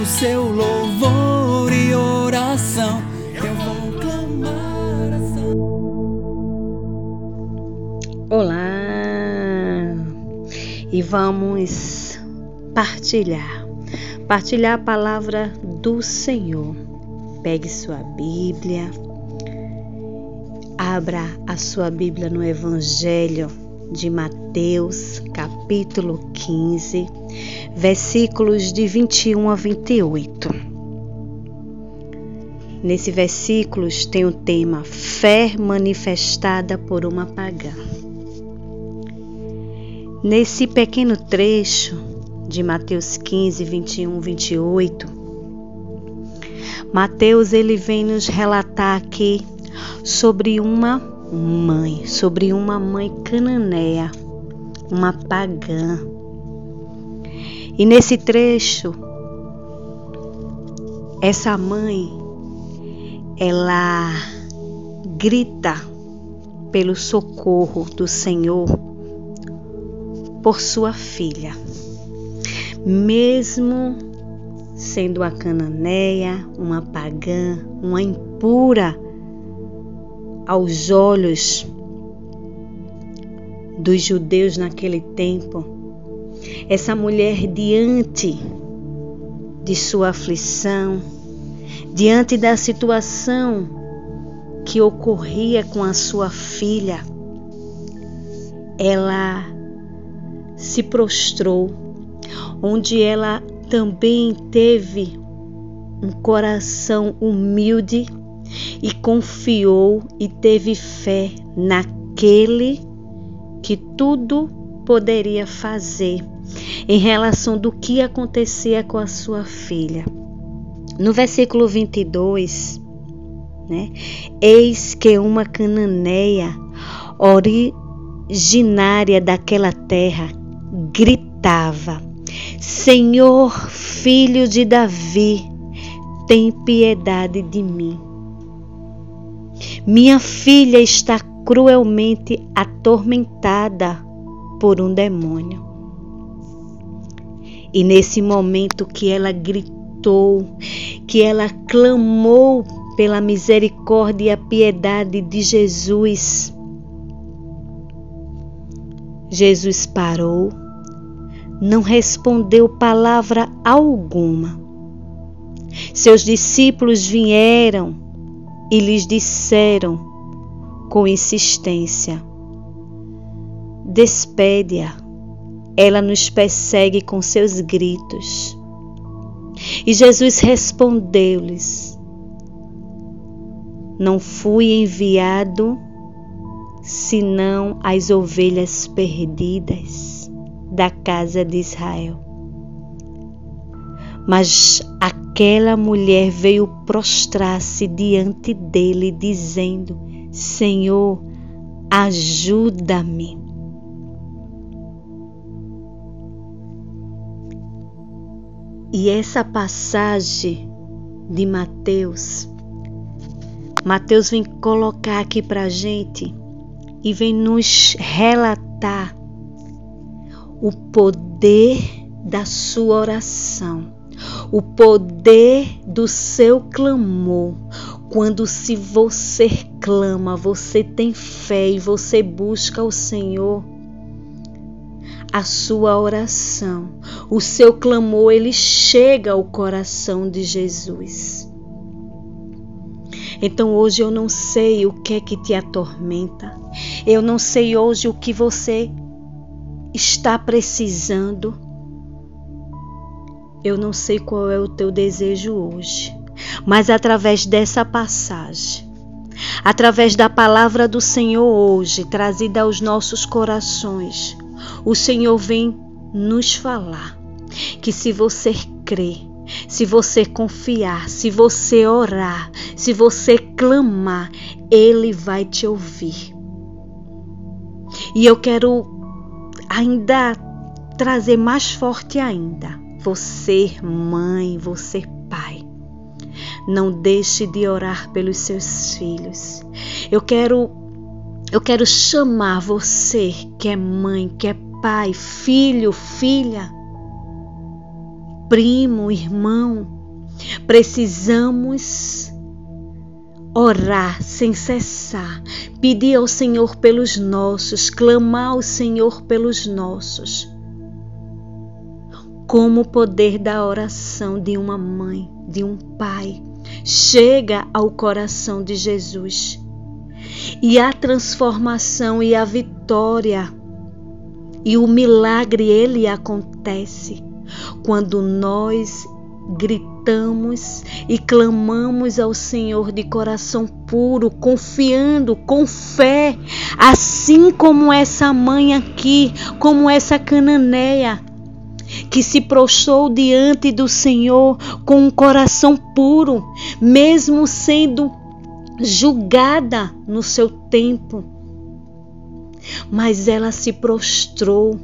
O seu louvor e oração. Eu vou clamar a Olá! E vamos partilhar, partilhar a palavra do Senhor. Pegue sua Bíblia, abra a sua Bíblia no Evangelho de Mateus, capítulo 15, versículos de 21 a 28. Nesse versículos tem o tema Fé manifestada por uma pagã. Nesse pequeno trecho de Mateus 15, 21, 28, Mateus ele vem nos relatar aqui sobre uma mãe, sobre uma mãe cananeia, uma pagã. E nesse trecho, essa mãe, ela grita pelo socorro do Senhor por sua filha. Mesmo sendo a cananeia, uma pagã, uma impura aos olhos dos judeus naquele tempo, essa mulher diante de sua aflição, diante da situação que ocorria com a sua filha, ela se prostrou, onde ela também teve um coração humilde e confiou e teve fé naquele que tudo poderia fazer em relação do que acontecia com a sua filha. No versículo 22, né? Eis que uma cananeia originária daquela terra gritava: Senhor, filho de Davi, tem piedade de mim. Minha filha está cruelmente atormentada por um demônio. E nesse momento que ela gritou, que ela clamou pela misericórdia e a piedade de Jesus, Jesus parou, não respondeu palavra alguma. Seus discípulos vieram e lhes disseram com insistência: Despede-a, ela nos persegue com seus gritos. E Jesus respondeu-lhes: Não fui enviado senão as ovelhas perdidas da casa de Israel. Mas aquela mulher veio prostrar-se diante dele, dizendo: Senhor, ajuda-me. E essa passagem de Mateus, Mateus vem colocar aqui para gente e vem nos relatar o poder da sua oração, o poder do seu clamor. Quando se você clama, você tem fé e você busca o Senhor, a sua oração, o seu clamor, ele chega ao coração de Jesus. Então hoje eu não sei o que é que te atormenta. Eu não sei hoje o que você está precisando. Eu não sei qual é o teu desejo hoje, mas através dessa passagem, através da palavra do Senhor hoje, trazida aos nossos corações, o Senhor vem nos falar que se você crer, se você confiar, se você orar, se você clamar, Ele vai te ouvir. E eu quero ainda trazer mais forte ainda. Você, mãe, você, pai. Não deixe de orar pelos seus filhos. Eu quero eu quero chamar você que é mãe, que é pai, filho, filha, primo, irmão. Precisamos orar sem cessar, pedir ao Senhor pelos nossos, clamar ao Senhor pelos nossos. Como o poder da oração de uma mãe, de um pai, chega ao coração de Jesus. E a transformação e a vitória. E o milagre ele acontece quando nós gritamos e clamamos ao Senhor de coração puro, confiando com fé, assim como essa mãe aqui, como essa cananeia que se prostrou diante do Senhor com um coração puro, mesmo sendo julgada no seu tempo. Mas ela se prostrou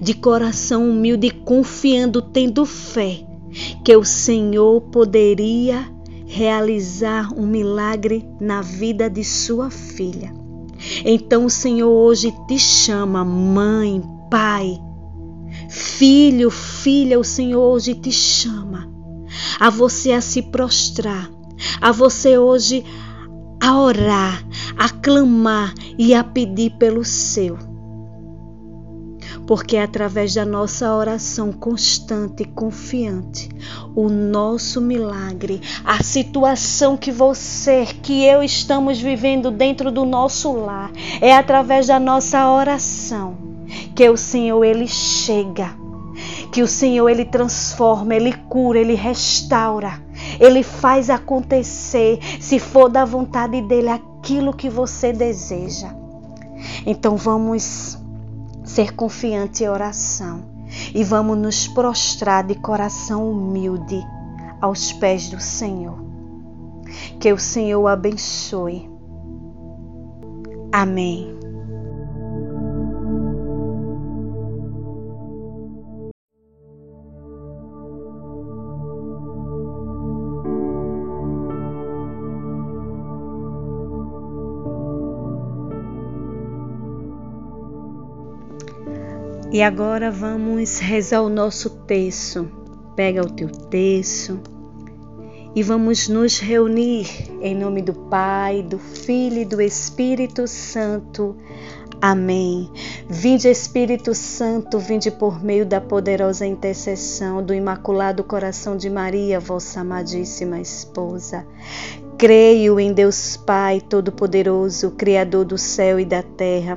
de coração humilde, confiando, tendo fé que o Senhor poderia realizar um milagre na vida de sua filha. Então o Senhor hoje te chama, mãe, pai, filho, filha, o Senhor hoje te chama a você a se prostrar, a você hoje a orar, a clamar e a pedir pelo seu. Porque é através da nossa oração constante e confiante, o nosso milagre, a situação que você, que eu estamos vivendo dentro do nosso lar, é através da nossa oração que o Senhor ele chega, que o Senhor ele transforma, ele cura, ele restaura, ele faz acontecer, se for da vontade dele aquilo que você deseja. Então vamos ser confiante em oração e vamos nos prostrar de coração humilde aos pés do Senhor. Que o Senhor abençoe. Amém. E agora vamos rezar o nosso texto. Pega o teu texto e vamos nos reunir em nome do Pai, do Filho e do Espírito Santo. Amém. Vinde Espírito Santo, vinde por meio da poderosa intercessão do Imaculado Coração de Maria, vossa amadíssima esposa. Creio em Deus Pai Todo-Poderoso, Criador do céu e da terra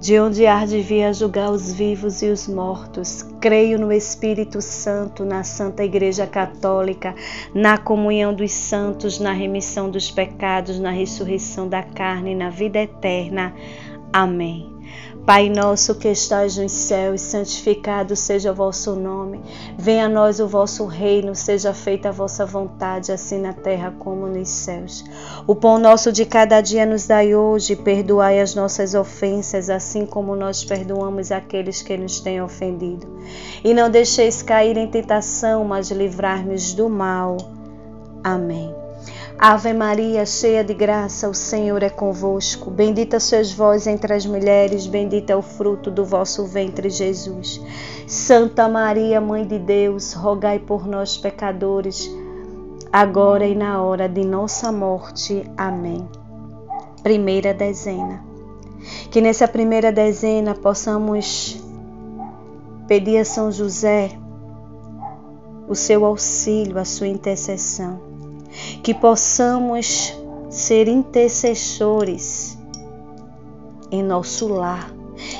de onde vir a julgar os vivos e os mortos. Creio no Espírito Santo, na Santa Igreja Católica, na comunhão dos santos, na remissão dos pecados, na ressurreição da carne, na vida eterna. Amém. Pai nosso que estais nos céus, santificado seja o vosso nome. Venha a nós o vosso reino, seja feita a vossa vontade, assim na terra como nos céus. O pão nosso de cada dia nos dai hoje, perdoai as nossas ofensas, assim como nós perdoamos aqueles que nos têm ofendido. E não deixeis cair em tentação, mas livrar-nos do mal. Amém. Ave Maria, cheia de graça, o Senhor é convosco. Bendita sois vós entre as mulheres, bendito é o fruto do vosso ventre, Jesus. Santa Maria, Mãe de Deus, rogai por nós, pecadores, agora e na hora de nossa morte. Amém. Primeira dezena. Que nessa primeira dezena possamos pedir a São José o seu auxílio, a sua intercessão que possamos ser intercessores em nosso lar,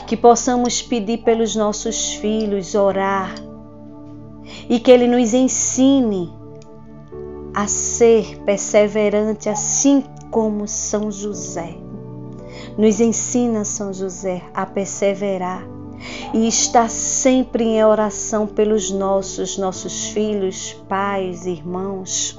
que possamos pedir pelos nossos filhos, orar e que Ele nos ensine a ser perseverante, assim como São José. Nos ensina, São José, a perseverar e estar sempre em oração pelos nossos, nossos filhos, pais, irmãos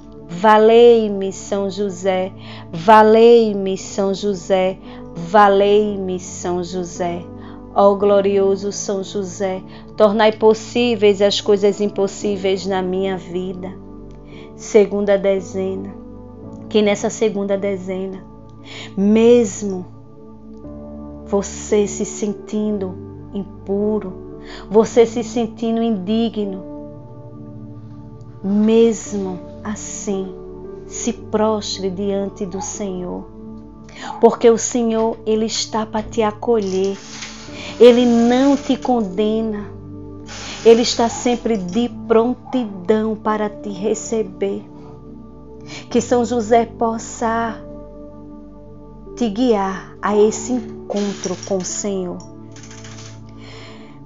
valei-me, São José, valei-me, São José. Ó glorioso São José, tornai possíveis as coisas impossíveis na minha vida. Segunda dezena, que nessa segunda dezena, mesmo você se sentindo impuro, você se sentindo indigno, mesmo assim se prostre diante do Senhor, porque o Senhor ele está para te acolher. Ele não te condena. Ele está sempre de prontidão para te receber. Que São José possa te guiar a esse encontro com o Senhor.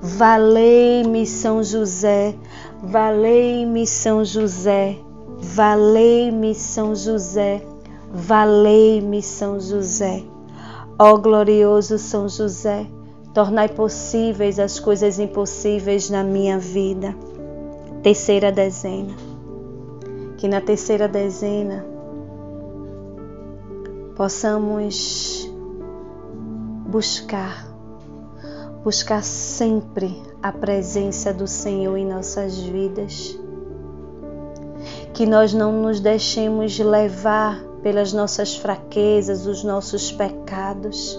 Valei-me, São José, valei-me, São José, valei-me, São José, valei-me, São José. Ó glorioso São José, tornai possíveis as coisas impossíveis na minha vida. Terceira dezena. Que na terceira dezena possamos buscar buscar sempre a presença do Senhor em nossas vidas. Que nós não nos deixemos levar pelas nossas fraquezas, os nossos pecados,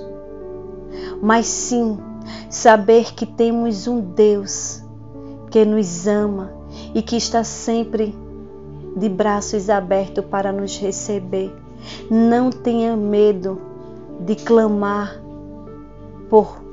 mas sim saber que temos um Deus que nos ama e que está sempre de braços abertos para nos receber. Não tenha medo de clamar por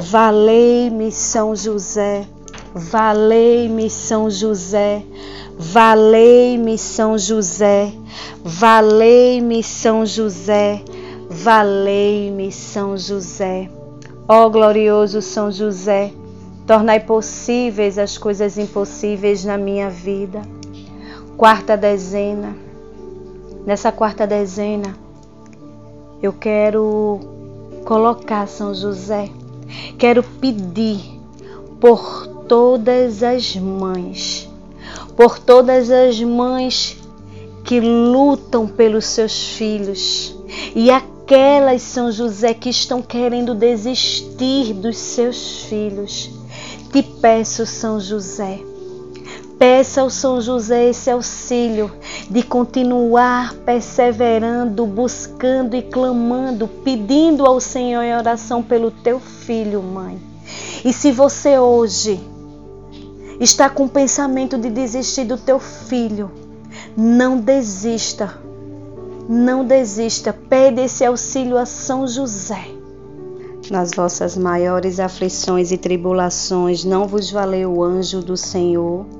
Valei-me, São José. Valei-me, São José. Valei-me, São José. Valei-me, São José. Valei-me, São José. Ó glorioso São José, tornai possíveis as coisas impossíveis na minha vida. Quarta dezena. Nessa quarta dezena, eu quero colocar São José Quero pedir por todas as mães, por todas as mães que lutam pelos seus filhos e aquelas São José, que estão querendo desistir dos seus filhos. Te peço, São José, peça ao São José esse auxílio de continuar perseverando, buscando e clamando, pedindo ao Senhor em oração pelo teu filho, mãe. E se você hoje está com o pensamento de desistir do teu filho, não desista. Não desista. Pede esse auxílio a São José. Nas vossas maiores aflições e tribulações, não vos valeu o anjo do Senhor?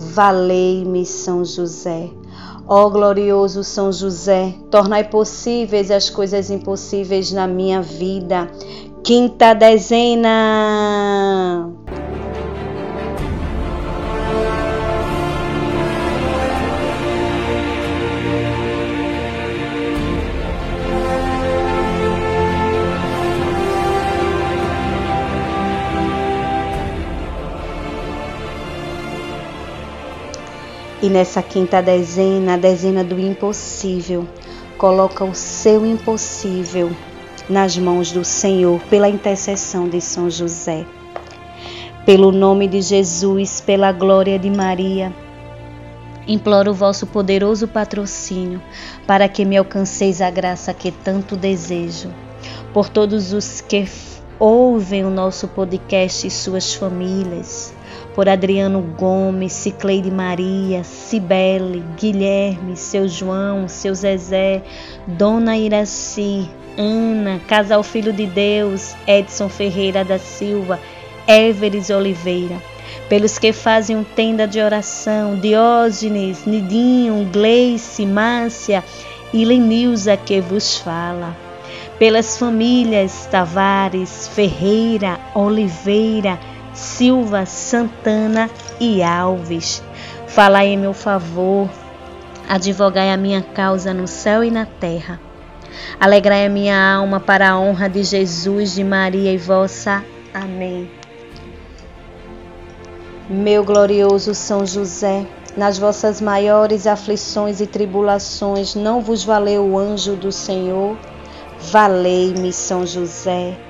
Valei-me, São José. Ó oh, glorioso São José, tornai possíveis as coisas impossíveis na minha vida. Quinta dezena. Nessa quinta dezena, a dezena do impossível, coloca o seu impossível nas mãos do Senhor pela intercessão de São José. Pelo nome de Jesus, pela glória de Maria, imploro o vosso poderoso patrocínio para que me alcanceis a graça que tanto desejo. Por todos os que ouvem o nosso podcast e suas famílias, por Adriano Gomes, Cicleide Maria, Cibele, Guilherme, seu João, seu Zezé, Dona Iraci, Ana, Casal Filho de Deus, Edson Ferreira da Silva, Everes Oliveira, pelos que fazem um tenda de oração, Diógenes, Nidinho, Gleice, Márcia e Lenilza que vos fala. Pelas famílias Tavares, Ferreira, Oliveira, Silva, Santana e Alves. Falai em meu favor, advogai a minha causa no céu e na terra. Alegrai a minha alma para a honra de Jesus, de Maria e vossa. Amém. Meu glorioso São José, nas vossas maiores aflições e tribulações, não vos valeu o anjo do Senhor? Valei-me, São José.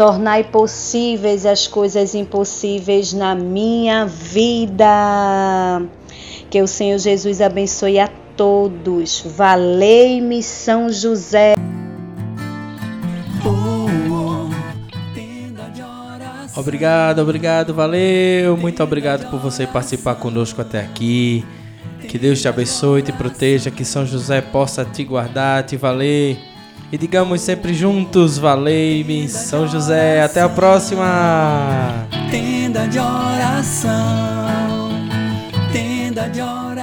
tornai possíveis as coisas impossíveis na minha vida. Que o Senhor Jesus abençoe a todos. Valei-me, São José. Obrigado, obrigado, valeu. Muito obrigado por você participar conosco até aqui. Que Deus te abençoe, te proteja, que São José possa te guardar, te valer. E digamos sempre juntos, valei-me, São José. Até a próxima. Tenda de oração, tenda de oração.